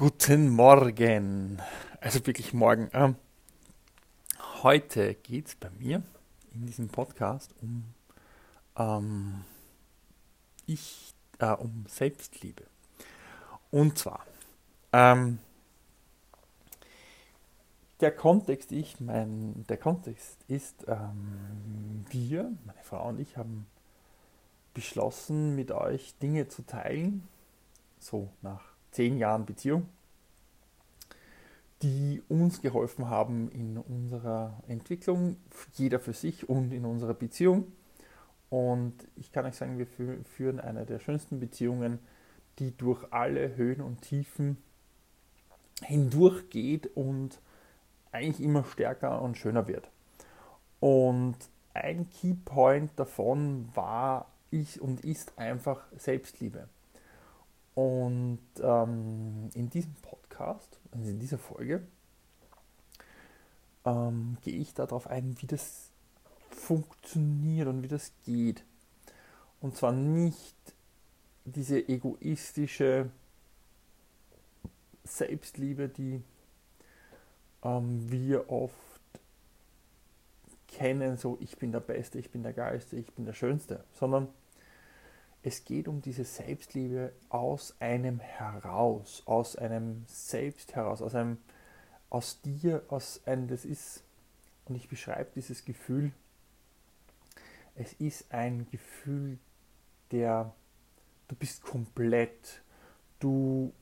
Guten Morgen. Also wirklich morgen. Ähm, heute geht es bei mir in diesem Podcast um, ähm, ich, äh, um Selbstliebe. Und zwar, ähm, der Kontext, ich, mein, der Kontext ist, ähm, wir, meine Frau und ich, haben beschlossen, mit euch Dinge zu teilen, so nach zehn Jahren Beziehung, die uns geholfen haben in unserer Entwicklung, jeder für sich und in unserer Beziehung. Und ich kann euch sagen, wir führen eine der schönsten Beziehungen, die durch alle Höhen und Tiefen hindurchgeht und eigentlich immer stärker und schöner wird. Und ein Keypoint davon war ich und ist einfach Selbstliebe. Und ähm, in diesem Podcast, also in dieser Folge, ähm, gehe ich darauf ein, wie das funktioniert und wie das geht. Und zwar nicht diese egoistische Selbstliebe, die ähm, wir oft kennen, so ich bin der Beste, ich bin der Geilste, ich bin der Schönste, sondern es geht um diese Selbstliebe aus einem heraus, aus einem Selbst heraus, aus einem, aus dir, aus einem, das ist, und ich beschreibe dieses Gefühl, es ist ein Gefühl, der, du bist komplett, du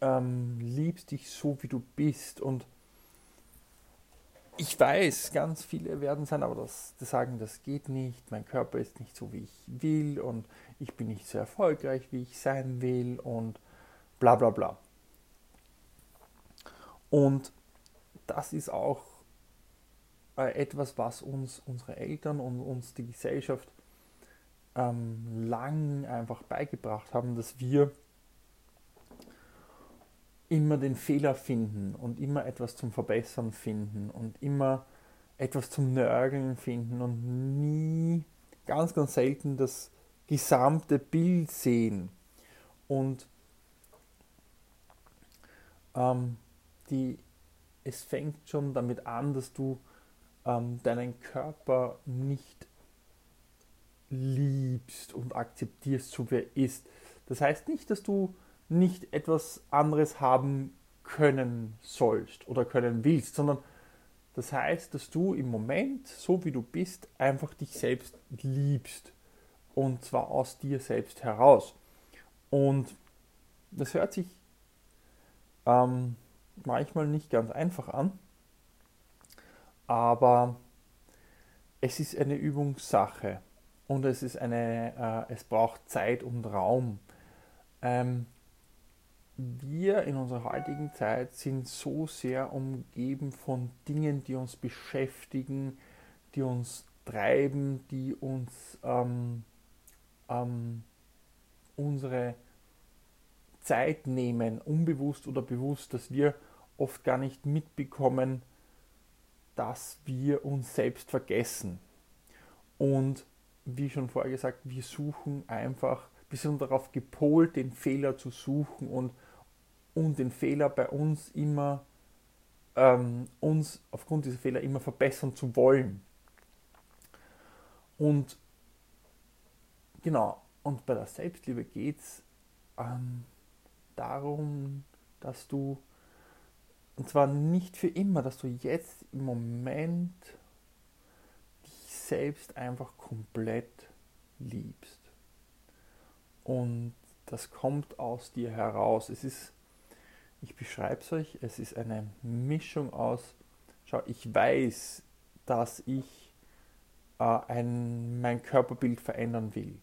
ähm, liebst dich so, wie du bist und ich weiß, ganz viele werden sein, aber das, das sagen, das geht nicht, mein Körper ist nicht so, wie ich will und ich bin nicht so erfolgreich, wie ich sein will und bla bla bla. Und das ist auch äh, etwas, was uns unsere Eltern und uns die Gesellschaft ähm, lang einfach beigebracht haben, dass wir immer den Fehler finden und immer etwas zum Verbessern finden und immer etwas zum Nörgeln finden und nie, ganz, ganz selten das gesamte Bild sehen. Und ähm, die, es fängt schon damit an, dass du ähm, deinen Körper nicht liebst und akzeptierst, so wie er ist. Das heißt nicht, dass du nicht etwas anderes haben können sollst oder können willst, sondern das heißt, dass du im Moment, so wie du bist, einfach dich selbst liebst. Und zwar aus dir selbst heraus. Und das hört sich ähm, manchmal nicht ganz einfach an, aber es ist eine Übungssache und es ist eine, äh, es braucht Zeit und Raum. Ähm, wir in unserer heutigen Zeit sind so sehr umgeben von Dingen, die uns beschäftigen, die uns treiben, die uns ähm, ähm, unsere Zeit nehmen, unbewusst oder bewusst, dass wir oft gar nicht mitbekommen, dass wir uns selbst vergessen. Und wie schon vorher gesagt, wir suchen einfach, wir sind darauf gepolt, den Fehler zu suchen und und den Fehler bei uns immer, ähm, uns aufgrund dieser Fehler immer verbessern zu wollen. Und genau, und bei der Selbstliebe geht es ähm, darum, dass du, und zwar nicht für immer, dass du jetzt im Moment dich selbst einfach komplett liebst. Und das kommt aus dir heraus. Es ist ich beschreibe es euch. Es ist eine Mischung aus, schau, ich weiß, dass ich äh, ein, mein Körperbild verändern will.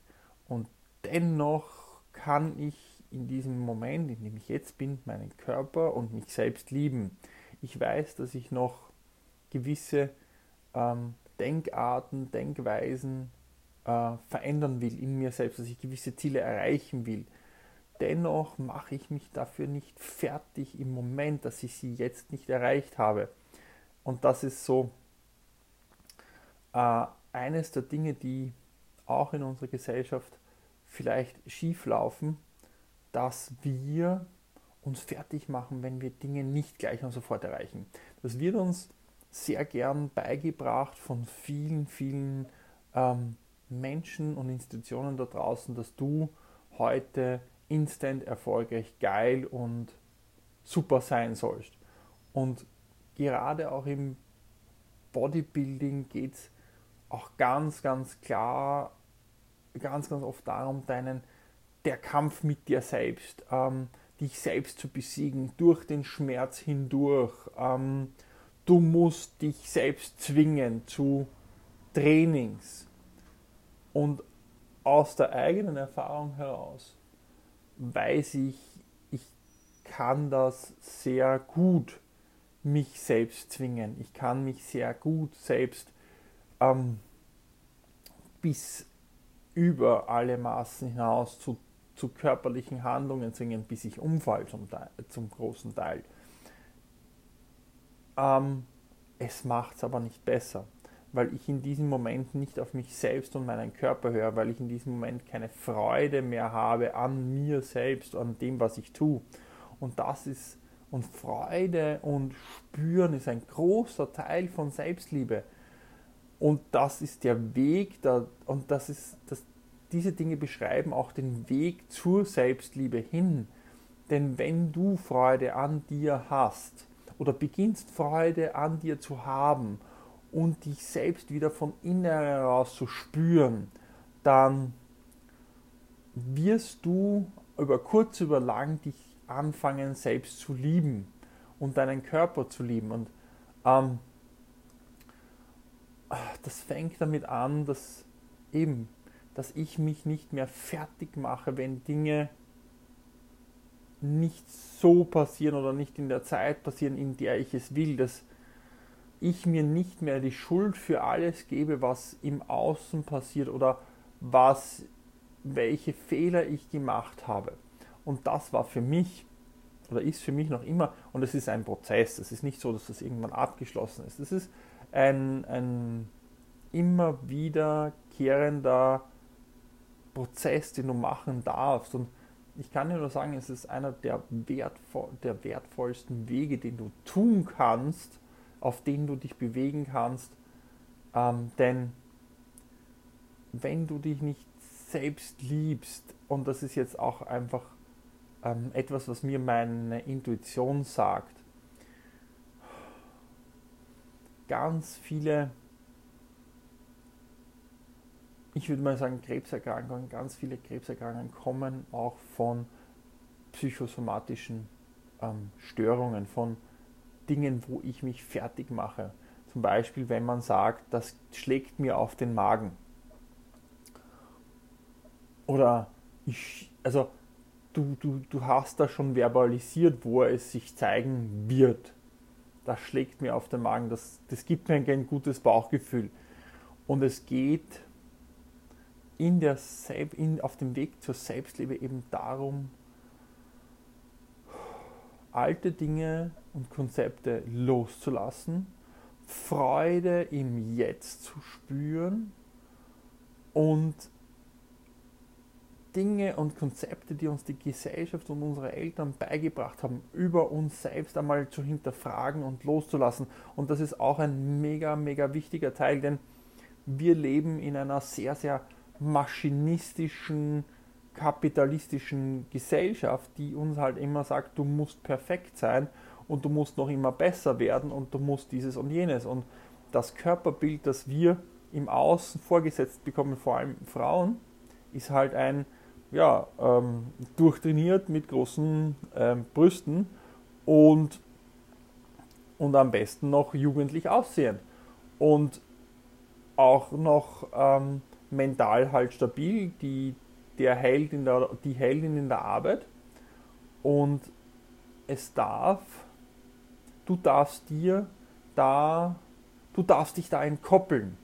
Und dennoch kann ich in diesem Moment, in dem ich jetzt bin, meinen Körper und mich selbst lieben. Ich weiß, dass ich noch gewisse ähm, Denkarten, Denkweisen äh, verändern will in mir selbst, dass ich gewisse Ziele erreichen will dennoch mache ich mich dafür nicht fertig im Moment, dass ich sie jetzt nicht erreicht habe. Und das ist so äh, eines der Dinge, die auch in unserer Gesellschaft vielleicht schief laufen, dass wir uns fertig machen, wenn wir Dinge nicht gleich und sofort erreichen. Das wird uns sehr gern beigebracht von vielen, vielen ähm, Menschen und Institutionen da draußen, dass du heute instant erfolgreich, geil und super sein sollst. Und gerade auch im Bodybuilding geht es auch ganz, ganz klar, ganz, ganz oft darum, deinen, der Kampf mit dir selbst, ähm, dich selbst zu besiegen, durch den Schmerz hindurch. Ähm, du musst dich selbst zwingen zu Trainings. Und aus der eigenen Erfahrung heraus weiß ich, ich kann das sehr gut mich selbst zwingen. Ich kann mich sehr gut selbst ähm, bis über alle Maßen hinaus zu, zu körperlichen Handlungen zwingen, bis ich umfall zum, zum großen Teil. Ähm, es macht es aber nicht besser weil ich in diesem Moment nicht auf mich selbst und meinen Körper höre, weil ich in diesem Moment keine Freude mehr habe an mir selbst, an dem, was ich tue. Und das ist, und Freude und Spüren ist ein großer Teil von Selbstliebe. Und das ist der Weg, da, und das ist, das, diese Dinge beschreiben auch den Weg zur Selbstliebe hin. Denn wenn du Freude an dir hast oder beginnst Freude an dir zu haben und dich selbst wieder von innen heraus zu spüren, dann wirst du über kurz über lang dich anfangen selbst zu lieben und deinen Körper zu lieben. Und ähm, das fängt damit an, dass eben, dass ich mich nicht mehr fertig mache, wenn Dinge nicht so passieren oder nicht in der Zeit passieren, in der ich es will. Dass ich mir nicht mehr die Schuld für alles gebe, was im Außen passiert oder was, welche Fehler ich gemacht habe. Und das war für mich oder ist für mich noch immer, und es ist ein Prozess, es ist nicht so, dass das irgendwann abgeschlossen ist. Es ist ein, ein immer wiederkehrender Prozess, den du machen darfst. Und ich kann dir nur sagen, es ist einer der, wertvoll, der wertvollsten Wege, den du tun kannst, auf denen du dich bewegen kannst. Ähm, denn wenn du dich nicht selbst liebst, und das ist jetzt auch einfach ähm, etwas, was mir meine Intuition sagt, ganz viele, ich würde mal sagen Krebserkrankungen, ganz viele Krebserkrankungen kommen auch von psychosomatischen ähm, Störungen, von Dingen, wo ich mich fertig mache. Zum Beispiel, wenn man sagt, das schlägt mir auf den Magen. Oder ich, also du, du, du hast da schon verbalisiert, wo es sich zeigen wird. Das schlägt mir auf den Magen, das, das gibt mir ein gutes Bauchgefühl. Und es geht in der in, auf dem Weg zur Selbstliebe eben darum, alte Dinge und Konzepte loszulassen, Freude im Jetzt zu spüren und Dinge und Konzepte, die uns die Gesellschaft und unsere Eltern beigebracht haben, über uns selbst einmal zu hinterfragen und loszulassen. Und das ist auch ein mega, mega wichtiger Teil, denn wir leben in einer sehr, sehr maschinistischen, kapitalistischen Gesellschaft, die uns halt immer sagt, du musst perfekt sein und du musst noch immer besser werden und du musst dieses und jenes. Und das Körperbild, das wir im Außen vorgesetzt bekommen, vor allem Frauen, ist halt ein, ja, ähm, durchtrainiert mit großen ähm, Brüsten und, und am besten noch jugendlich aussehen. Und auch noch ähm, mental halt stabil, die der Held in der, die Heldin in der Arbeit. Und es darf, du darfst dir da, du darfst dich da entkoppeln,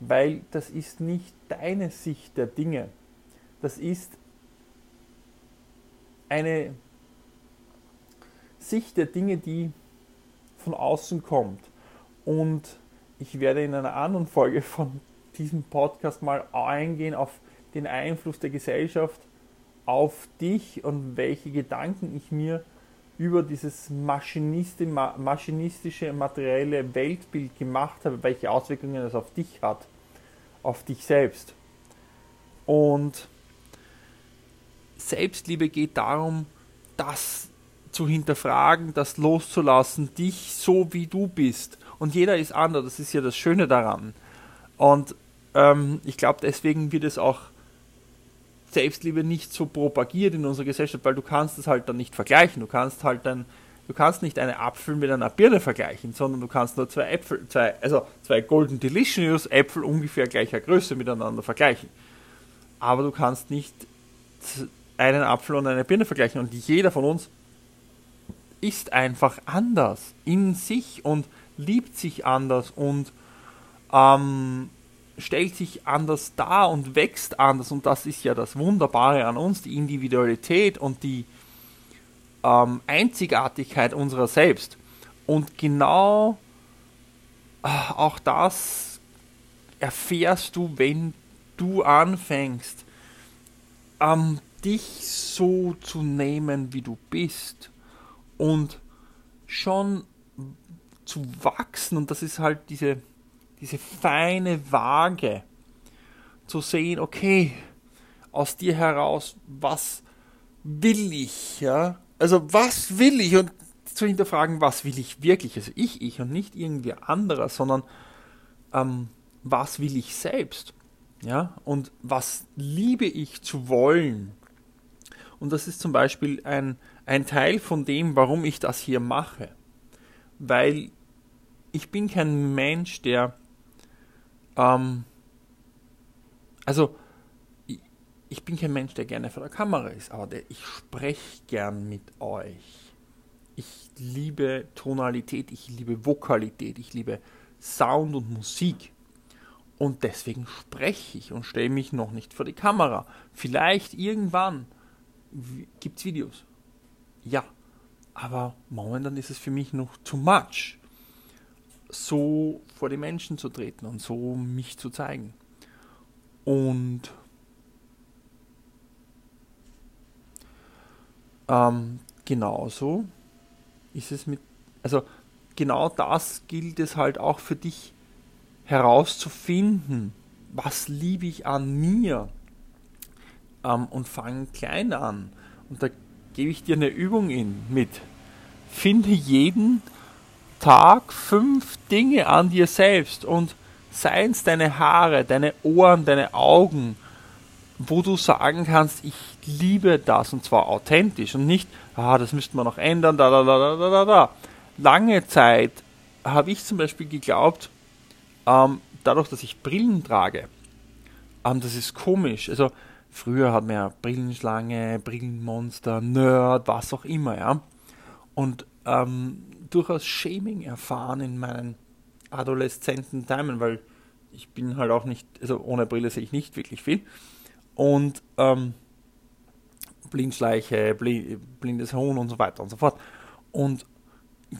weil das ist nicht deine Sicht der Dinge, das ist eine Sicht der Dinge, die von außen kommt. Und ich werde in einer anderen Folge von diesem Podcast mal eingehen auf den Einfluss der Gesellschaft auf dich und welche Gedanken ich mir über dieses maschinistische, materielle Weltbild gemacht habe, welche Auswirkungen es auf dich hat, auf dich selbst. Und Selbstliebe geht darum, das zu hinterfragen, das loszulassen, dich so wie du bist. Und jeder ist anders, das ist ja das Schöne daran. Und ähm, ich glaube, deswegen wird es auch Selbstliebe nicht so propagiert in unserer Gesellschaft, weil du kannst es halt dann nicht vergleichen. Du kannst halt dann, du kannst nicht eine Apfel mit einer Birne vergleichen, sondern du kannst nur zwei Äpfel, zwei, also zwei Golden Delicious Äpfel ungefähr gleicher Größe miteinander vergleichen. Aber du kannst nicht einen Apfel und eine Birne vergleichen und jeder von uns ist einfach anders in sich und liebt sich anders und ähm, stellt sich anders dar und wächst anders. Und das ist ja das Wunderbare an uns, die Individualität und die ähm, Einzigartigkeit unserer selbst. Und genau äh, auch das erfährst du, wenn du anfängst, ähm, dich so zu nehmen, wie du bist. Und schon zu wachsen. Und das ist halt diese diese feine Waage zu sehen, okay, aus dir heraus, was will ich, ja? Also was will ich und zu hinterfragen, was will ich wirklich, also ich, ich und nicht irgendwie anderer, sondern ähm, was will ich selbst, ja? Und was liebe ich zu wollen? Und das ist zum Beispiel ein, ein Teil von dem, warum ich das hier mache. Weil ich bin kein Mensch, der ähm, also, ich, ich, bin kein Mensch, der gerne vor der Kamera ist, aber der, ich spreche gern mit euch. Ich liebe Tonalität, ich liebe Vokalität, ich liebe Sound und Musik. Und deswegen spreche ich und stelle mich noch nicht vor die Kamera. Vielleicht irgendwann gibt es Videos. Ja, aber momentan ist es für mich noch too much so vor die Menschen zu treten und so mich zu zeigen. Und ähm, genauso ist es mit, also genau das gilt es halt auch für dich herauszufinden. Was liebe ich an mir? Ähm, und fange klein an. Und da gebe ich dir eine Übung in mit. Finde jeden Tag fünf Dinge an dir selbst und seien es deine Haare, deine Ohren, deine Augen, wo du sagen kannst, ich liebe das und zwar authentisch und nicht, ah, das müsste man noch ändern, da, da, da, da, da, da. Lange Zeit habe ich zum Beispiel geglaubt, ähm, dadurch, dass ich Brillen trage, ähm, das ist komisch. Also früher hat man ja Brillenschlange, Brillenmonster, Nerd, was auch immer, ja. Und ähm, durchaus Shaming erfahren in meinen adoleszenten Timen, weil ich bin halt auch nicht, also ohne Brille sehe ich nicht wirklich viel. Und ähm, Blindschleiche, blindes Huhn und so weiter und so fort. Und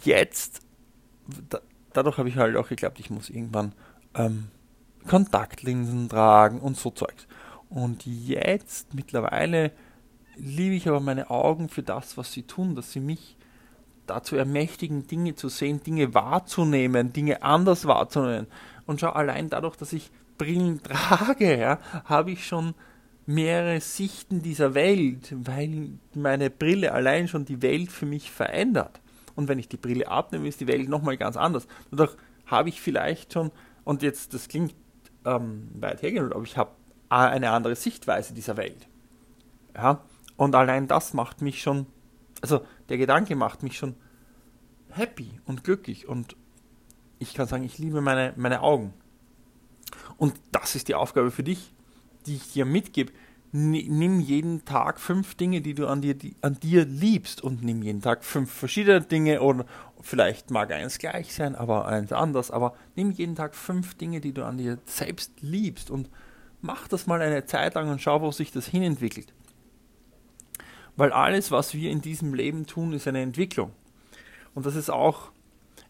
jetzt, da, dadurch habe ich halt auch geglaubt, ich muss irgendwann ähm, Kontaktlinsen tragen und so Zeugs. Und jetzt mittlerweile liebe ich aber meine Augen für das, was sie tun, dass sie mich dazu ermächtigen, Dinge zu sehen, Dinge wahrzunehmen, Dinge anders wahrzunehmen. Und schau, allein dadurch, dass ich Brillen trage, ja, habe ich schon mehrere Sichten dieser Welt, weil meine Brille allein schon die Welt für mich verändert. Und wenn ich die Brille abnehme, ist die Welt nochmal ganz anders. Dadurch habe ich vielleicht schon, und jetzt, das klingt ähm, weit hergeholt, aber ich habe eine andere Sichtweise dieser Welt. Ja, und allein das macht mich schon also der Gedanke macht mich schon happy und glücklich und ich kann sagen, ich liebe meine, meine Augen. Und das ist die Aufgabe für dich, die ich dir mitgebe. Nimm jeden Tag fünf Dinge, die du an dir, die, an dir liebst und nimm jeden Tag fünf verschiedene Dinge oder vielleicht mag eins gleich sein, aber eins anders, aber nimm jeden Tag fünf Dinge, die du an dir selbst liebst und mach das mal eine Zeit lang und schau, wo sich das hinentwickelt. Weil alles, was wir in diesem Leben tun, ist eine Entwicklung. Und das ist auch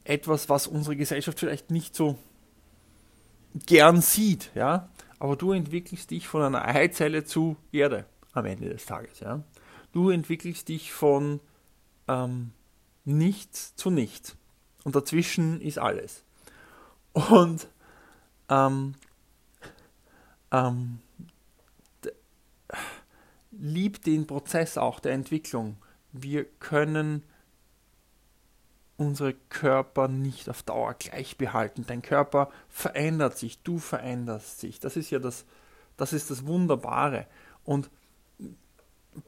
etwas, was unsere Gesellschaft vielleicht nicht so gern sieht, ja. Aber du entwickelst dich von einer Eizelle zu Erde. am Ende des Tages. Ja? Du entwickelst dich von ähm, nichts zu nichts. Und dazwischen ist alles. Und ähm, ähm, lieb den Prozess auch der Entwicklung. Wir können unsere Körper nicht auf Dauer gleich behalten. Dein Körper verändert sich, du veränderst sich. Das ist ja das, das ist das Wunderbare. Und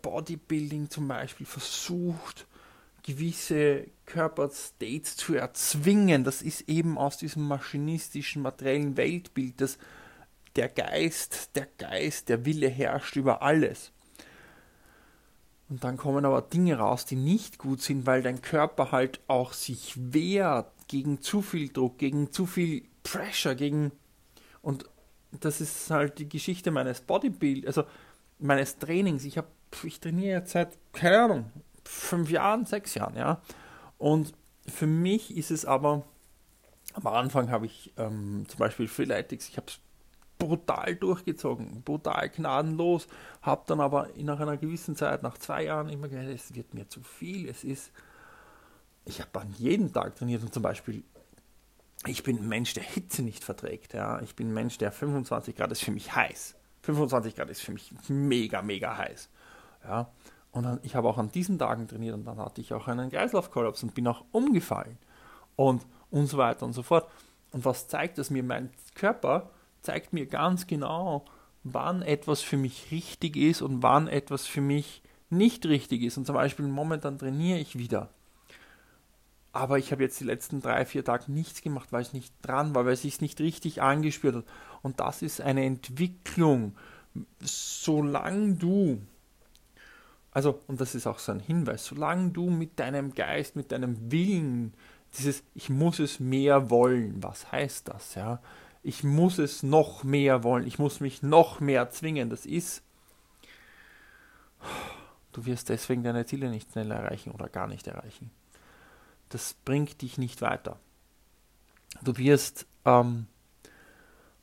Bodybuilding zum Beispiel versucht, gewisse Körperstates zu erzwingen. Das ist eben aus diesem maschinistischen, materiellen Weltbild, dass der Geist, der Geist, der Wille herrscht über alles. Und dann kommen aber Dinge raus, die nicht gut sind, weil dein Körper halt auch sich wehrt gegen zu viel Druck, gegen zu viel Pressure, gegen. Und das ist halt die Geschichte meines Bodybuild, also meines Trainings. Ich habe, ich trainiere jetzt seit, keine Ahnung, fünf Jahren, sechs Jahren, ja. Und für mich ist es aber, am Anfang habe ich ähm, zum Beispiel Freeletics, ich habe es brutal durchgezogen, brutal gnadenlos, habe dann aber nach einer gewissen Zeit, nach zwei Jahren, immer gedacht, es wird mir zu viel, es ist, ich habe dann jeden Tag trainiert und zum Beispiel, ich bin ein Mensch, der Hitze nicht verträgt, ja, ich bin ein Mensch, der 25 Grad ist für mich heiß, 25 Grad ist für mich mega, mega heiß, ja, und dann, ich habe auch an diesen Tagen trainiert und dann hatte ich auch einen Kreislaufkollaps und bin auch umgefallen und, und so weiter und so fort. Und was zeigt das mir? Mein Körper zeigt mir ganz genau, wann etwas für mich richtig ist und wann etwas für mich nicht richtig ist. Und zum Beispiel momentan trainiere ich wieder. Aber ich habe jetzt die letzten drei, vier Tage nichts gemacht, weil es nicht dran war, weil es sich nicht richtig angespürt hat. Und das ist eine Entwicklung. Solange du, also, und das ist auch so ein Hinweis, solange du mit deinem Geist, mit deinem Willen, dieses Ich muss es mehr wollen, was heißt das, ja? Ich muss es noch mehr wollen, ich muss mich noch mehr zwingen. Das ist, du wirst deswegen deine Ziele nicht schnell erreichen oder gar nicht erreichen. Das bringt dich nicht weiter. Du wirst ähm,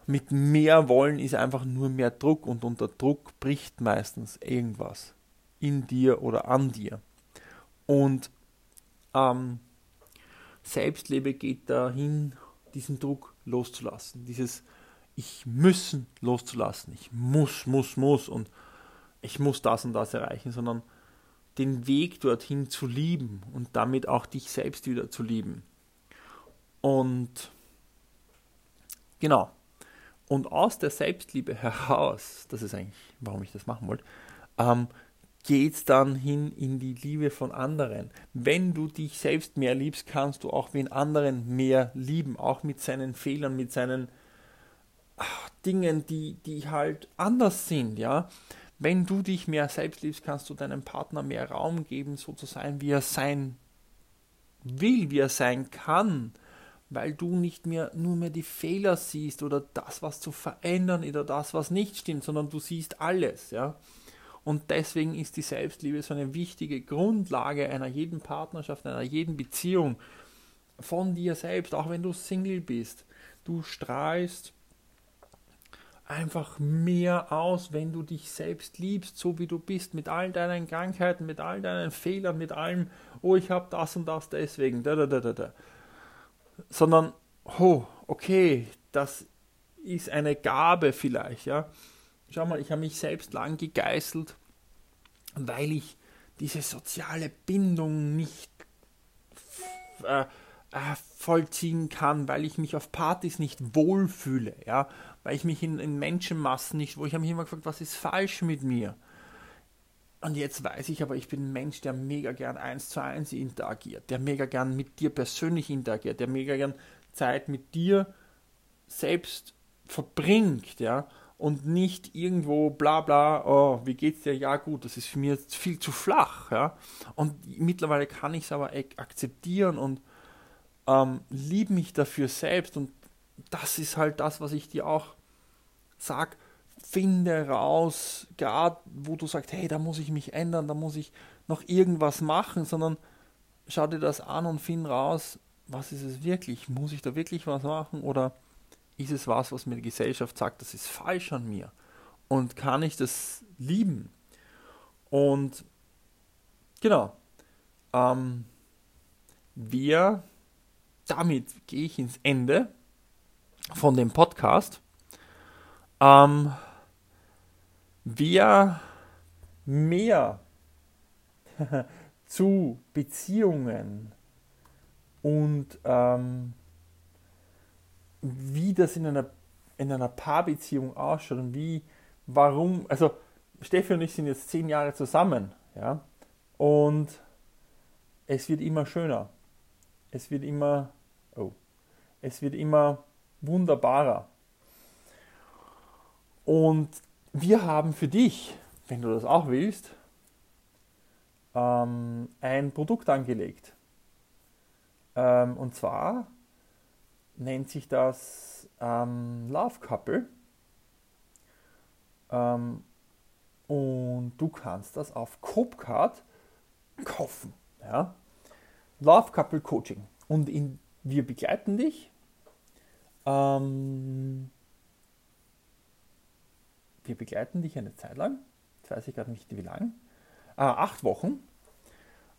mit mehr wollen ist einfach nur mehr Druck und unter Druck bricht meistens irgendwas in dir oder an dir. Und ähm, Selbstliebe geht dahin, diesen Druck loszulassen. Dieses Ich müssen loszulassen. Ich muss, muss, muss und ich muss das und das erreichen, sondern den Weg dorthin zu lieben und damit auch dich selbst wieder zu lieben. Und genau. Und aus der Selbstliebe heraus, das ist eigentlich, warum ich das machen wollte, ähm, geht es dann hin in die Liebe von anderen. Wenn du dich selbst mehr liebst, kannst du auch den anderen mehr lieben, auch mit seinen Fehlern, mit seinen ach, Dingen, die, die halt anders sind, ja. Wenn du dich mehr selbst liebst, kannst du deinem Partner mehr Raum geben, so zu sein, wie er sein will, wie er sein kann, weil du nicht mehr nur mehr die Fehler siehst oder das, was zu verändern oder das, was nicht stimmt, sondern du siehst alles, ja. Und deswegen ist die Selbstliebe so eine wichtige Grundlage einer jeden Partnerschaft, einer jeden Beziehung von dir selbst, auch wenn du Single bist. Du strahlst einfach mehr aus, wenn du dich selbst liebst, so wie du bist, mit all deinen Krankheiten, mit all deinen Fehlern, mit allem, oh, ich habe das und das deswegen, da, da, da, da, da. Sondern, oh, okay, das ist eine Gabe vielleicht, ja schau mal, ich habe mich selbst lang gegeißelt, weil ich diese soziale Bindung nicht äh, äh, vollziehen kann, weil ich mich auf Partys nicht wohlfühle, ja, weil ich mich in, in Menschenmassen nicht, wo ich habe mich immer gefragt, was ist falsch mit mir? Und jetzt weiß ich aber, ich bin ein Mensch, der mega gern eins zu eins interagiert, der mega gern mit dir persönlich interagiert, der mega gern Zeit mit dir selbst verbringt, ja und nicht irgendwo bla bla, oh, wie geht's dir? Ja gut, das ist für mich viel zu flach, ja. Und mittlerweile kann ich es aber akzeptieren und ähm, liebe mich dafür selbst und das ist halt das, was ich dir auch sag, finde raus, gerade wo du sagst, hey, da muss ich mich ändern, da muss ich noch irgendwas machen, sondern schau dir das an und find raus, was ist es wirklich? Muss ich da wirklich was machen oder ist es was, was mir die Gesellschaft sagt, das ist falsch an mir? Und kann ich das lieben? Und genau, ähm, wir, damit gehe ich ins Ende von dem Podcast. Ähm, wer mehr zu Beziehungen und ähm, wie das in einer, in einer Paarbeziehung ausschaut und wie, warum, also Steffi und ich sind jetzt zehn Jahre zusammen, ja, und es wird immer schöner. Es wird immer, oh, es wird immer wunderbarer. Und wir haben für dich, wenn du das auch willst, ähm, ein Produkt angelegt. Ähm, und zwar nennt sich das ähm, Love Couple. Ähm, und du kannst das auf Copecard kaufen. Ja? Love Couple Coaching. Und in, wir begleiten dich. Ähm, wir begleiten dich eine Zeit lang. Jetzt weiß ich gerade nicht wie lang. Äh, acht Wochen.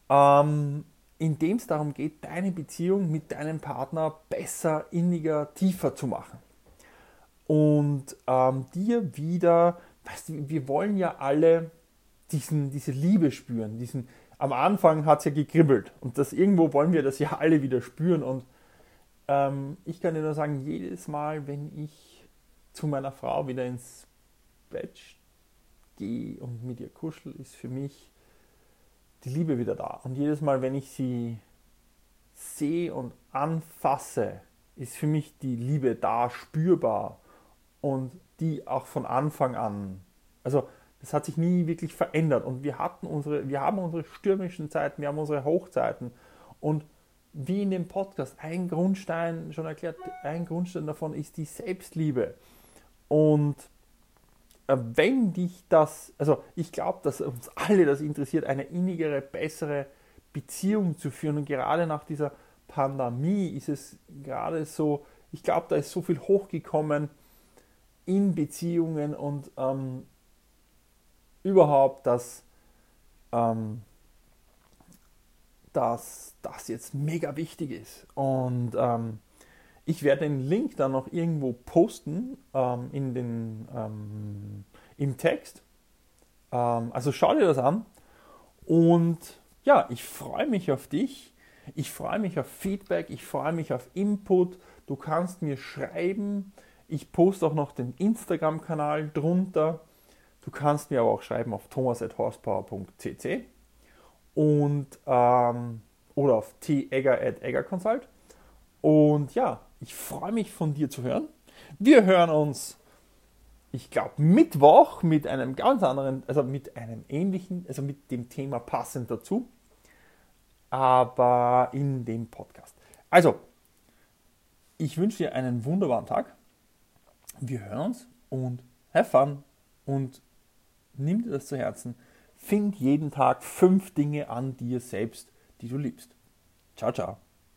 Ähm, in dem es darum geht, deine Beziehung mit deinem Partner besser, inniger, tiefer zu machen. Und ähm, dir wieder, weißt du, wir wollen ja alle diesen, diese Liebe spüren, diesen, am Anfang hat es ja gekribbelt und das irgendwo wollen wir das ja alle wieder spüren und ähm, ich kann dir nur sagen, jedes Mal, wenn ich zu meiner Frau wieder ins Bett gehe und mit ihr kuschel, ist für mich die Liebe wieder da. Und jedes Mal, wenn ich sie sehe und anfasse, ist für mich die Liebe da, spürbar und die auch von Anfang an. Also das hat sich nie wirklich verändert und wir hatten unsere, wir haben unsere stürmischen Zeiten, wir haben unsere Hochzeiten und wie in dem Podcast, ein Grundstein schon erklärt, ein Grundstein davon ist die Selbstliebe und wenn dich das, also ich glaube, dass uns alle das interessiert, eine innigere, bessere Beziehung zu führen. Und gerade nach dieser Pandemie ist es gerade so, ich glaube, da ist so viel hochgekommen in Beziehungen und ähm, überhaupt, dass, ähm, dass das jetzt mega wichtig ist. Und ähm, ich werde den Link dann noch irgendwo posten ähm, in den, ähm, im Text. Ähm, also schau dir das an. Und ja, ich freue mich auf dich. Ich freue mich auf Feedback. Ich freue mich auf Input. Du kannst mir schreiben. Ich poste auch noch den Instagram-Kanal drunter. Du kannst mir aber auch schreiben auf thomas.horsepower.cc und ähm, oder auf tegger.eggerconsult. Und ja, ich freue mich von dir zu hören. Wir hören uns, ich glaube, Mittwoch mit einem ganz anderen, also mit einem ähnlichen, also mit dem Thema passend dazu, aber in dem Podcast. Also, ich wünsche dir einen wunderbaren Tag. Wir hören uns und have fun und nimm dir das zu Herzen. Find jeden Tag fünf Dinge an dir selbst, die du liebst. Ciao, ciao.